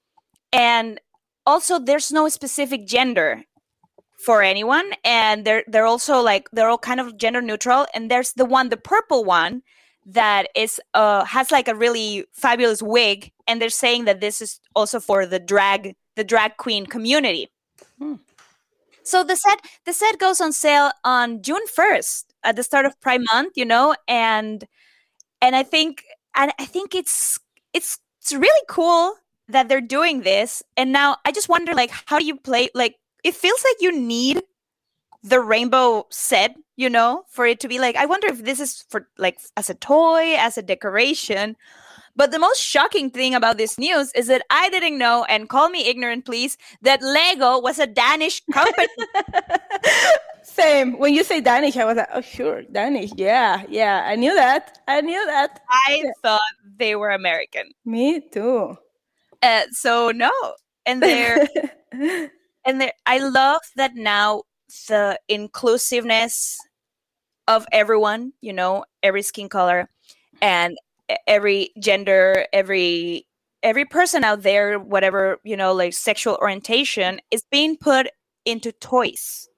B: and also there's no specific gender for anyone, and they're they're also like they're all kind of gender neutral. And there's the one, the purple one, that is uh has like a really fabulous wig, and they're saying that this is also for the drag the drag queen community. So the set the set goes on sale on June 1st at the start of Prime month, you know, and and I think and I think it's it's it's really cool that they're doing this. And now I just wonder like how do you play like it feels like you need the rainbow set, you know, for it to be like I wonder if this is for like as a toy, as a decoration. But the most shocking thing about this news is that I didn't know, and call me ignorant, please, that Lego was a Danish company.
A: Same. When you say Danish, I was like, oh, sure, Danish. Yeah, yeah. I knew that. I knew that.
B: I thought they were American.
A: Me too.
B: Uh, so no, and they're and I love that now the inclusiveness of everyone, you know, every skin color and every gender, every every person out there, whatever, you know, like sexual orientation is being put into toys.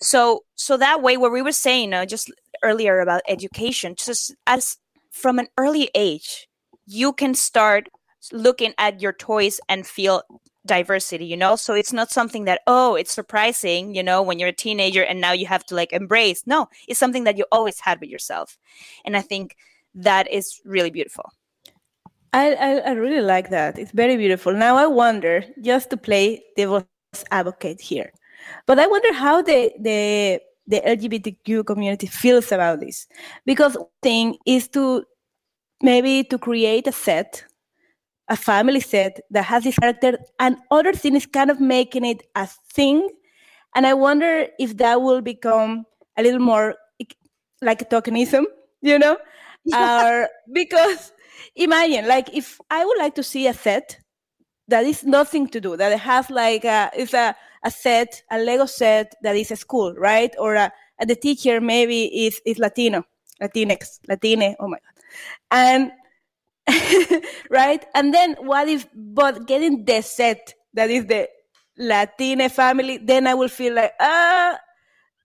B: So so that way what we were saying uh, just earlier about education, just as from an early age, you can start looking at your toys and feel diversity you know? So it's not something that oh it's surprising you know when you're a teenager and now you have to like embrace. No it's something that you always had with yourself. And i think that is really beautiful
A: I, I, I really like that. It's very beautiful. Now I wonder, just to play devil's advocate here, but I wonder how the the the LGBTQ community feels about this. Because one thing is to maybe to create a set, a family set that has this character, and other thing is kind of making it a thing. And I wonder if that will become a little more like- tokenism, you know? Or because imagine like if I would like to see a set that is nothing to do, that has like a, it's a, a set, a Lego set that is a school, right? Or a, the teacher maybe is, is Latino, Latinx, Latine, oh my God. And, right? And then what if, but getting the set that is the Latine family, then I will feel like, ah,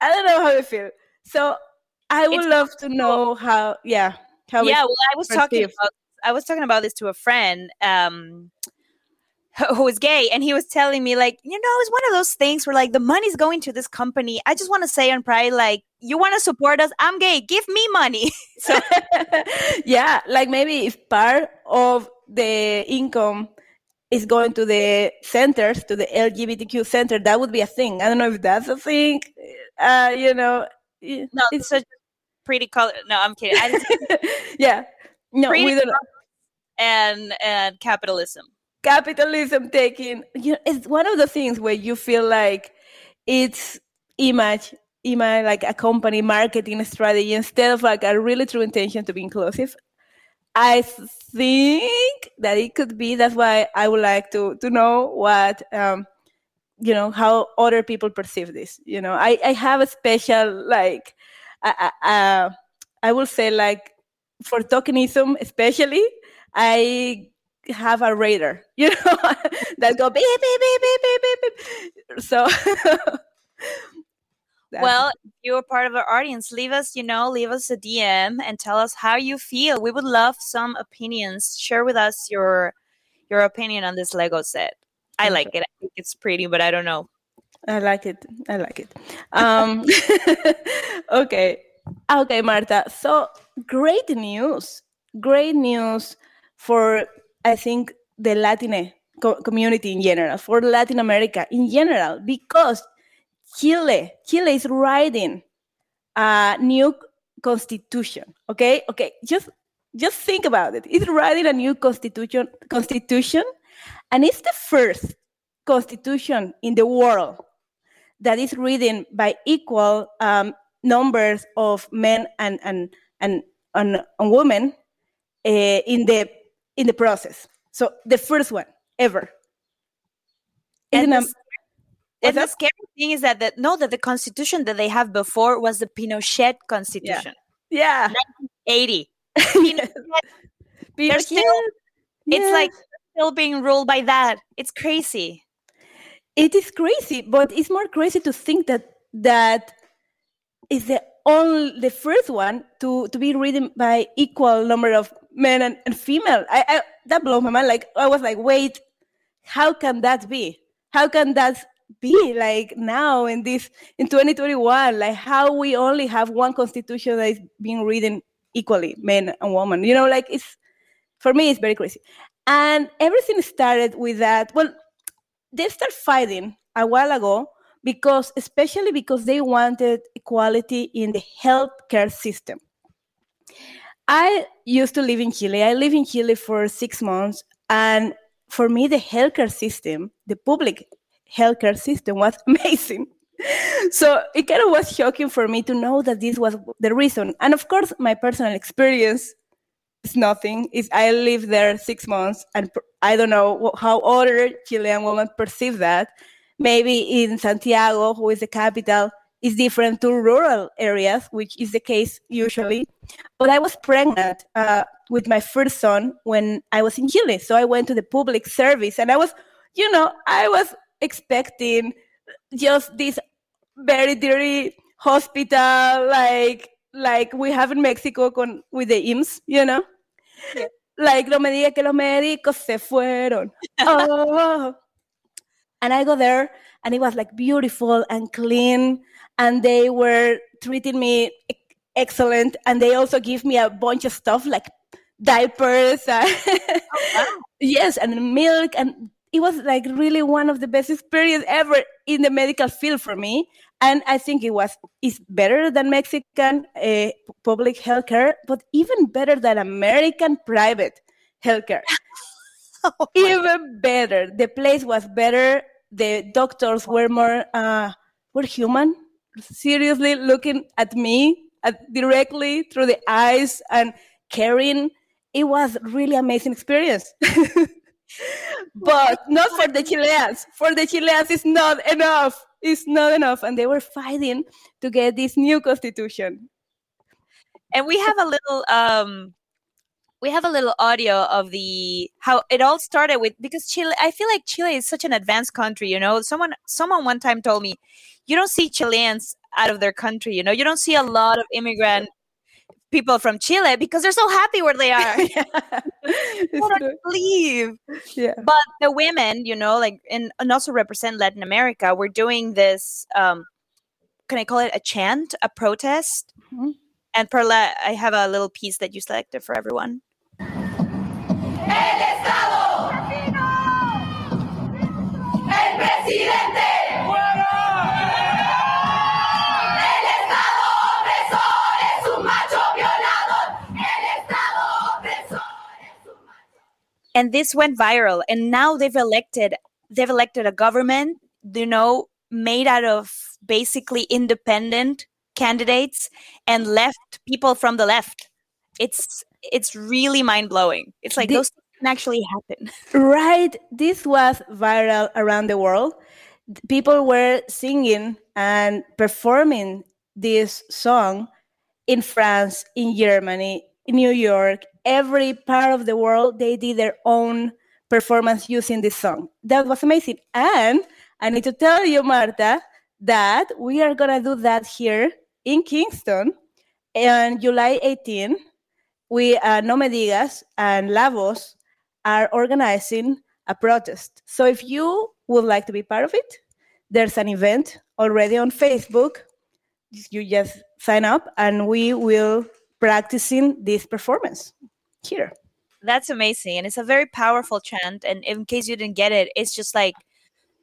A: I don't know how I feel. So I would
B: It's
A: love to know how, yeah, how
B: yeah well i was talking
A: perceived.
B: about i was talking about this to a friend um who was gay and he was telling me like you know it's one of those things where like the money's going to this company i just want to say on pride like you want to support us i'm gay give me money so
A: yeah, like maybe if part of the income is going to the centers, to the LGBTQ center, that would be a thing. I don't know if that's a thing. Uh, you know,
B: no
A: it's
B: it's such pretty color no i'm kidding
A: yeah. No, we don't know.
B: and and capitalism
A: capitalism taking you know, it's one of the things where you feel like it's image image like a company marketing strategy instead of like a really true intention to be inclusive i think that it could be that's why i would like to to know what um you know how other people perceive this you know i i have a special like uh, uh, i will say like for tokenism especially i have a radar, you know, that go beep beep beep beep beep beep. beep. So,
B: well if you're part of our audience leave us you know leave us a dm and tell us how you feel. We would love some opinions. Share with us your your opinion on this lego set. I like it. I think it's pretty but i don't know
A: I like it. I like it. Um, okay, okay, Marta. So great news. Great news for I think the Latin co- community in general, for Latin America in general, because Chile, Chile is writing a new constitution. Okay, okay, just just think about it. It's writing a new constitution, constitution, and it's the first constitution in the world that is written by equal um, numbers of men and and and, and, and women uh, in the in the process. So the first one ever.
B: and, the, and the scary thing is that the, no that the constitution that they have before was the pinochet constitution.
A: Yeah, yeah.
B: 80 Pinochet, they're still it's like still being ruled by that. It's crazy
A: it is crazy, but it's more crazy to think that that is the only the first one to to be written by equal number of men and, and female. I, I that blew my mind. Like I was like, wait, how can that be? How can that be like now in this in 2021? Like how we only have one constitution that is being written equally, men and women. You know, like it's for me it's very crazy. And everything started with that. Well, they start fighting a while ago because especially because they wanted equality in the healthcare system I used to live in Chile. I lived in Chile for six months, and for me, the healthcare system, the public healthcare system, was amazing. So it kind of was shocking for me to know that this was the reason. And of course, my personal experience is nothing. Is I lived there six months, and I don't know how other Chilean women perceive that. Maybe in Santiago, who is the capital, is different to rural areas, which is the case usually. But I was pregnant uh, with my first son when I was in Chile. So I went to the public service and I was, you know, I was expecting just this very dirty hospital like like we have in Mexico con, with the IMSS, you know? Like no me diga que los médicos se fueron. Oh. And I go there and it was like beautiful and clean and they were treating me excellent and they also give me a bunch of stuff like diapers oh, and yes and milk and it was like really one of the best experience ever in the medical field for me. And i think it was is better than mexican uh, public healthcare but even better than american private healthcare even better. The place was better. The doctors were more uh, were human. Seriously looking at me at, directly through the eyes and caring. It was really amazing experience but not for the chileans for the chileans it's not enough it's not enough and they were fighting to get this new constitution
B: and we have a little um we have a little audio of the how it all started with because Chile I feel like Chile is such an advanced country, you know. Someone someone one time told me you don't see Chileans out of their country, you know. You don't see a lot of immigrant people from Chile because they're so happy where they are.
A: It's
B: I
A: true.
B: don't believe.
A: yeah
B: But the women, you know, like and, and also represent Latin America, we're doing this um can I call it a chant, a protest?
A: Mhm.
B: And Perla, I have a little piece that you selected for everyone. And this went viral and now they've elected they've elected a government you know made out of basically independent candidates and left people from the left it's it's really mind-blowing it's like
A: The-
B: those things can actually happen
A: Right. This was viral around the world. People were singing and performing this song in France, in Germany, in New York, every part of the world. They did their own performance using this song. That was amazing. And I need to tell you, Marta, that we are going to do that here in Kingston on July 18. We, uh, No Me Digas and Lavos are organizing a protest. So if you would like to be part of it, there's an event already on Facebook. You just sign up and we will practicing this performance here.
B: that's amazing and it's a very powerful chant and in case you didn't get it it's just like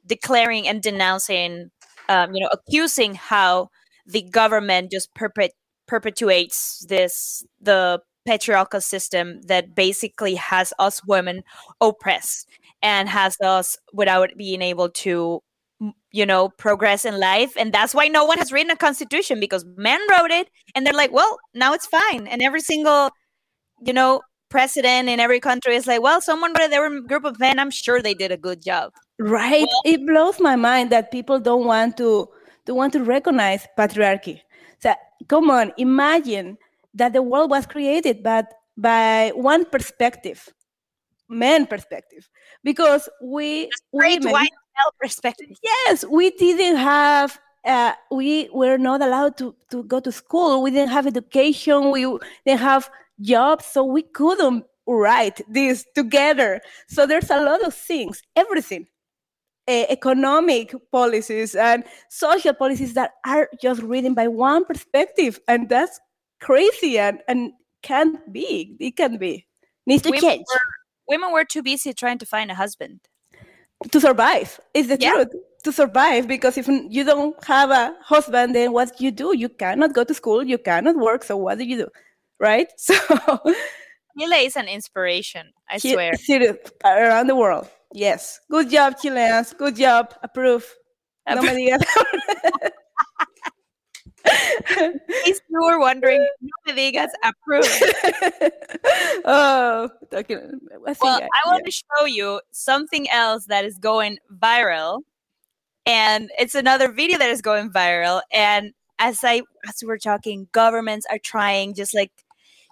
B: declaring and denouncing um, you know accusing how the government just perpet- perpetuates this the patriarchal system that basically has us women oppressed and has us without being able to you know progress in life and that's why no one has written a constitution because men wrote it and they're like well now it's fine and every single you know president in every country is like well someone they were group of men. I'm sure they did a good job.
A: Right? it blows my mind that people don't want to to want to recognize patriarchy. So come on, imagine that the world was created but by one perspective, men perspective, because we
B: great
A: women-
B: white male perspective.
A: Yes we didn't have uh, we were not allowed to, to go to school. We didn't have education. We didn't have jobs so we couldn't write this together. So there's a lot of things everything. Uh, economic policies and social policies that are just written by one perspective and that's crazy and, and can't be it can be. Needs to
B: women
A: change.
B: were, women were too busy trying to find a husband.
A: To survive is the
B: Yeah.
A: truth. To survive because if you don't have a husband then what you do? You cannot go to school you cannot work so what do you do right? So
B: Chile is an inspiration. I swear.
A: serious, uh, around the world. Yes. Good job, Chileans. Good job. Approve. No me digas.
B: In case you were wondering, no me digas approve.
A: oh, talking. I think
B: Well,
A: I-
B: I want to show you something else that is going viral, and it's another video that is going viral. And as I as we were talking, governments are trying, just like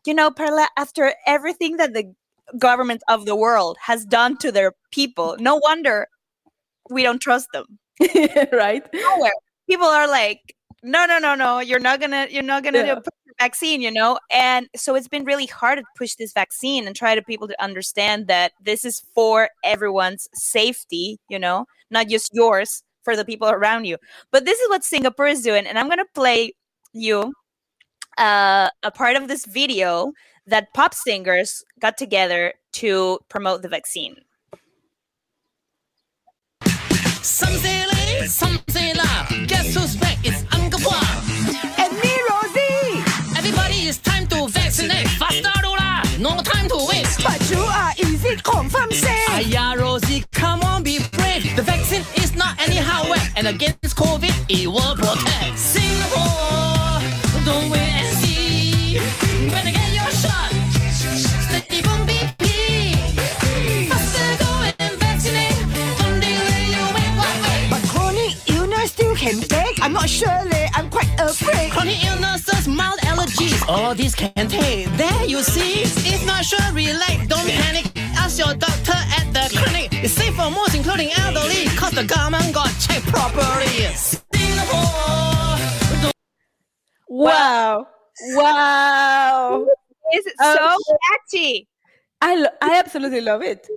B: you know, Perla, after everything that the government of the world has done to their people, no wonder we don't trust them.
A: right.
B: Nowhere, people are like, no, no, no, no, you're not gonna, you're not gonna
A: Yeah.
B: do the vaccine, you know. And so it's been really hard to push this vaccine and try to people to understand that this is for everyone's safety, you know, not just yours for the people around you. But this is what Singapore is doing, and I'm gonna play you uh, a part of this video that pop singers got together to promote the vaccine.
G: Some say lay, some say la. Guess who's back? It's Uncle Hua.
H: And me, Rosie.
G: Everybody, it's time to vaccinate. Faster, Lola. No time to waste.
H: But you are easy confirm say.
G: Aya, Rosie, come on, be brave. The vaccine is not anyhow wet, and against COVID, it will protect. Singapore, I'm still going vaccinate.
H: But chronic illness still can take. I'm not sure, leh. I'm quite afraid.
G: Chronic illnesses, mild allergies, all these can take. There you see, if not sure, relax, don't panic. Ask your doctor at the clinic. It's safe for most, including elderly, cause the government got checked properly. Singapore,
A: Wow. Wow.
B: It's
A: Um,
B: so catchy.
A: I lo- I absolutely love it.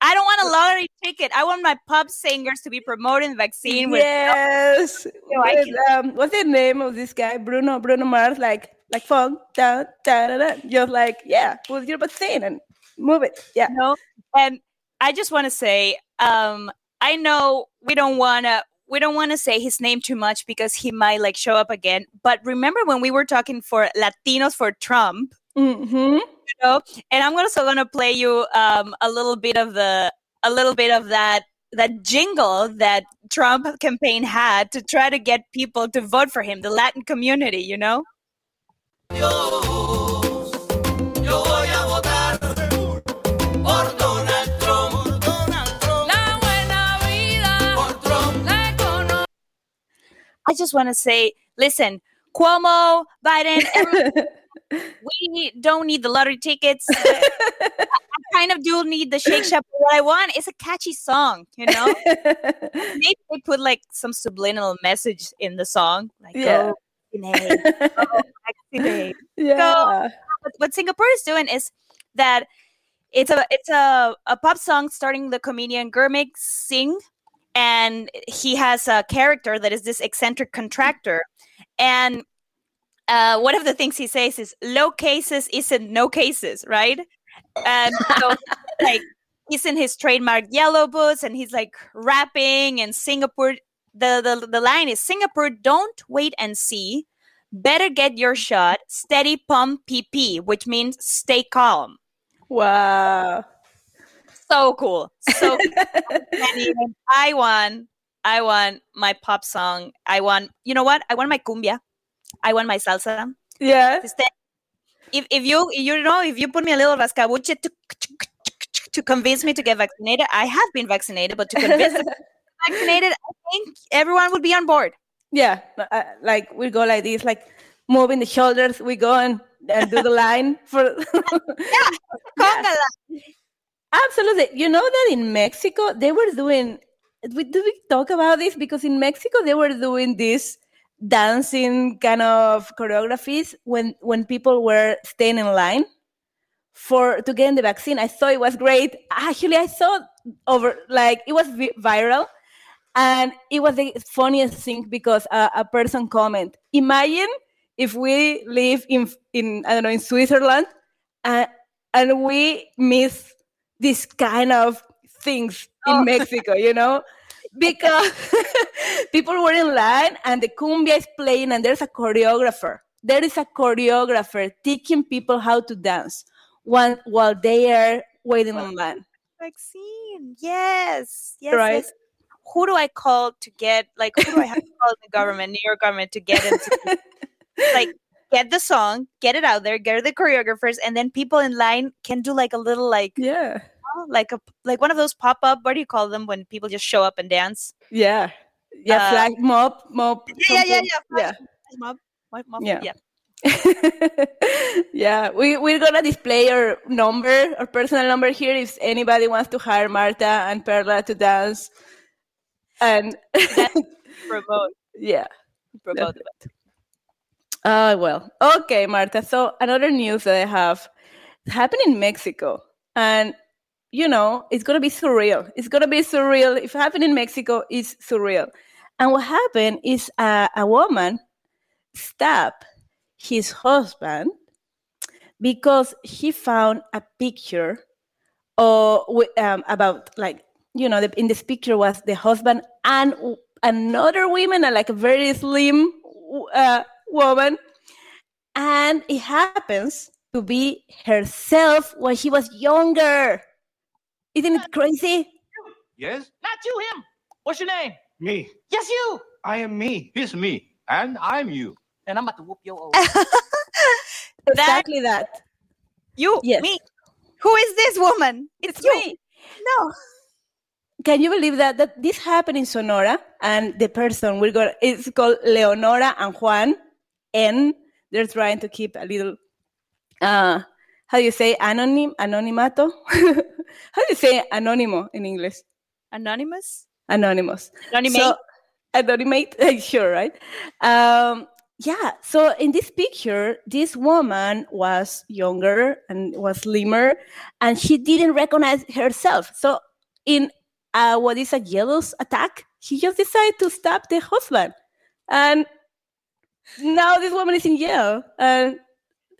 B: I don't want a lottery ticket. I want my pop singers to be promoting the vaccine with
A: yes.
B: I
A: With, um, what's the name of this guy? Bruno Bruno Mars, like like fun, da, da, da, da. just like yeah, put your vaccine and move it. Yeah.
B: no. And I just want to say, um, I know we don't want to we don't want to say his name too much because he might like show up again. But remember when we were talking for Latinos for Trump,
A: Mm-hmm.
B: you know? And I'm also going to play you um, a little bit of the a little bit of that that jingle that Trump campaign had to try to get people to vote for him, the Latin community, you know?
I: Yo,
B: I just want to say, listen, Cuomo, Biden, we don't need the lottery tickets. I kind of do need the Shake Shack. What I want is a catchy song, you know? Maybe they put like some subliminal message in the song, like
A: Yeah.
B: "Go vaccinate, go vaccinate."
A: yeah.
B: what, what Singapore is doing is that it's a it's a, a pop song starting the comedian Gurmit Singh, and he has a character that is this eccentric contractor, and uh, one of the things he says is low cases isn't no cases, right? And so like he's in his trademark yellow boots and he's like rapping and Singapore the, the the line is Singapore don't wait and see better get your shot steady pump pp which means stay calm
A: Wow.
B: So cool so cool. I want I want my pop song I want you know what I want my cumbia I want my salsa
A: Yeah.
B: If, if you you know if you put me a little rascabuche to to convince me to get vaccinated, I have been vaccinated, but to convince to get vaccinated, I think everyone would be on board.
A: Yeah. Uh, like we go like this, like moving the shoulders. We go and, and do the line for.
B: Cóngala.
A: Absolutely. You know that in Mexico they were doing. We, do we talk about this because in Mexico they were doing this dancing kind of choreographies when when people were staying in line for to get the vaccine. I thought it was great. Actually, I thought over like it was viral, and it was the funniest thing because a, a person comment. Imagine if we live in in I don't know in Switzerland, and and we miss this kind of things in
B: Oh.
A: Mexico, you know, because people were in line and the cumbia is playing and there's a choreographer there is a choreographer teaching people how to dance while, while they are waiting online.
B: Vaccine. Yes. Yes.
A: Right.
B: yes. Who do I call to get like who do I have to call in the government, New York government to get into like get the song, get it out there, get the choreographers, and then people in line can do like a little like
A: Yeah.
B: oh, like a like one of those pop up. What do you call them when people just show up and dance?
A: Yeah. Yeah.
B: Uh,
A: flash mob, mob.
B: Yeah, yeah, yeah, yeah.
A: Yeah.
B: Mob, mob, mob,
A: Yeah.
B: yeah.
A: yeah, we, we're gonna display our number, our personal number here if anybody wants to hire Marta and Perla to dance. And
B: Promote,
A: yeah.
B: promote it.
A: Oh, well. Okay, Marta. So another news that I have happened in Mexico. And, you know, it's going to be surreal. It's going to be surreal. If it happened in Mexico, it's surreal. And what happened is a, a woman stabbed his husband because he found a picture or um, about like you know the, in this picture was the husband and another woman uh, like a very slim uh, woman and it happens to be herself when she was younger isn't it crazy
J: Yes?
G: Not you, him. What's your name?
J: Me.
G: Yes, you.
J: I am me. He's me. And I'm you.
G: And I'm about to whoop your old.
A: exactly that
B: You,
A: Yes.
B: me. Who is this woman? It's, you.
A: me.
B: No.
A: Can you believe that that this happened in Sonora and the person we're going it's called Leonora and Juan and they're trying to keep a little uh how do you say anonym anonimato? how do you say anonimo in English?
B: Anonymous?
A: Anonymous.
B: Anonymate?
A: So, anonymate, sure, right? Um, yeah. So in this picture, this woman was younger and was slimmer, and she didn't recognize herself. So in uh, what is a jealous attack, she just decided to stab the husband, and now this woman is in jail, and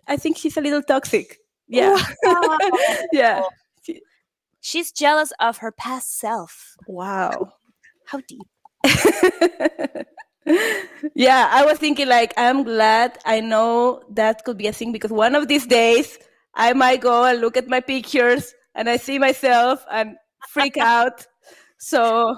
A: I think she's a little toxic. Yeah, yeah.
B: She's jealous of her past self.
A: Wow.
B: How deep?
A: yeah, I was thinking like I'm glad I know that could be a thing because one of these days I might go and look at my pictures and I see myself and freak out. So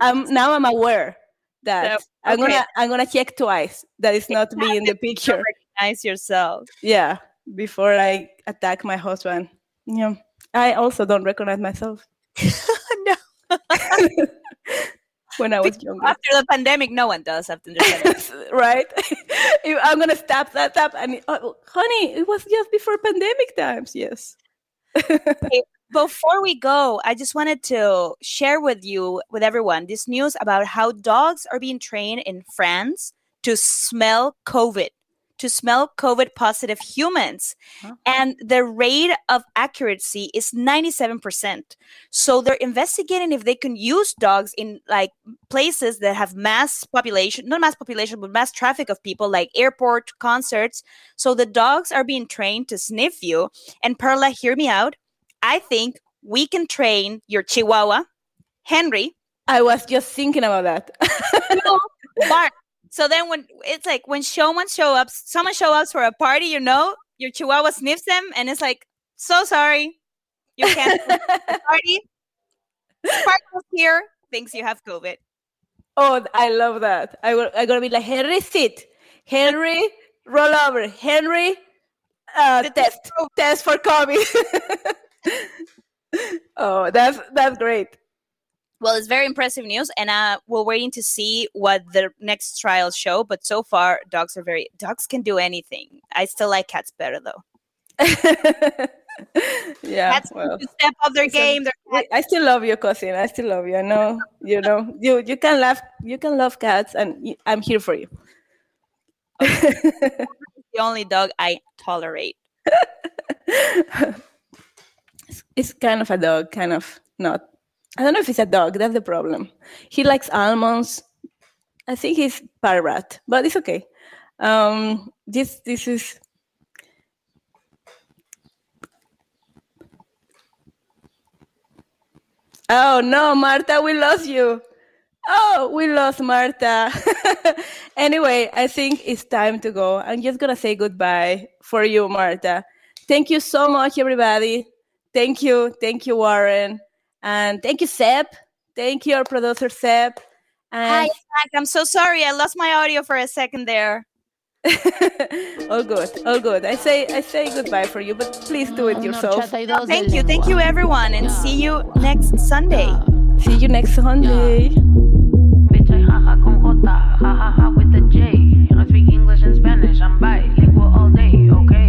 A: I'm now I'm aware that
B: So,
A: I'm
B: okay.
A: gonna I'm gonna check twice that it's not me in the picture.
B: Recognize yourself.
A: Yeah, before I attack my husband. Yeah, I also don't recognize myself
B: no.
A: when I was younger.
B: After the pandemic, no one does after the pandemic.
A: right? If I'm gonna stab that up, and oh, honey, it was just before pandemic times. Yes.
B: Before we go, I just wanted to share with you, with everyone, this news about how dogs are being trained in France to smell COVID, to smell COVID positive humans.
A: Huh.
B: And the rate of accuracy is 97%. So they're investigating if they can use dogs in like places that have mass population, not mass population, but mass traffic of people, like airport, concerts. So the dogs are being trained to sniff you. And Perla, hear me out. I think we can train your Chihuahua, Henry,
A: I was just thinking about that.
B: to bark. So then when it's like when someone show up, someone show up for a party, you know, your Chihuahua sniffs them and it's like, so sorry, you can't come to the party. Sparkles here thinks you have COVID.
A: oh, I love that. I will. I'm gonna be like Henry, sit. Henry, roll over. Henry, uh,
B: The
A: test. Test for COVID. oh, that's that's great.
B: Well, it's very impressive news, and uh, we're waiting to see what the next trials show. But so far, dogs are very dogs can do anything. I still like cats better though.
A: yeah.
B: Cats
A: well.
B: step up their game. They're
A: I- still love you, cousin. I still love you. I know, you know, you you can laugh, you can love cats, and I'm here for you.
B: the only dog I tolerate.
A: It's, kind of a dog, kind of not. I don't know if it's a dog. That's the problem. He likes almonds. I think he's part rat, but it's okay. Um, this this is. Oh no, Marta, we lost you. Oh, we lost Marta. anyway, I think it's time to go. I'm just gonna say goodbye for you, Marta. Thank you so much, everybody. Thank you. Thank you, Warren. And thank you, Seb. Thank you, our producer, Seb. And Hi,
B: Zach. I'm so sorry. I lost my audio for a second there.
A: all good, all good. I say I say goodbye for you, but please do it yourself.
B: Thank you, thank you everyone, and see you next Sunday.
A: See you next Sunday.
C: With a J. I speak English and Spanish. I'm bilingual all day, okay?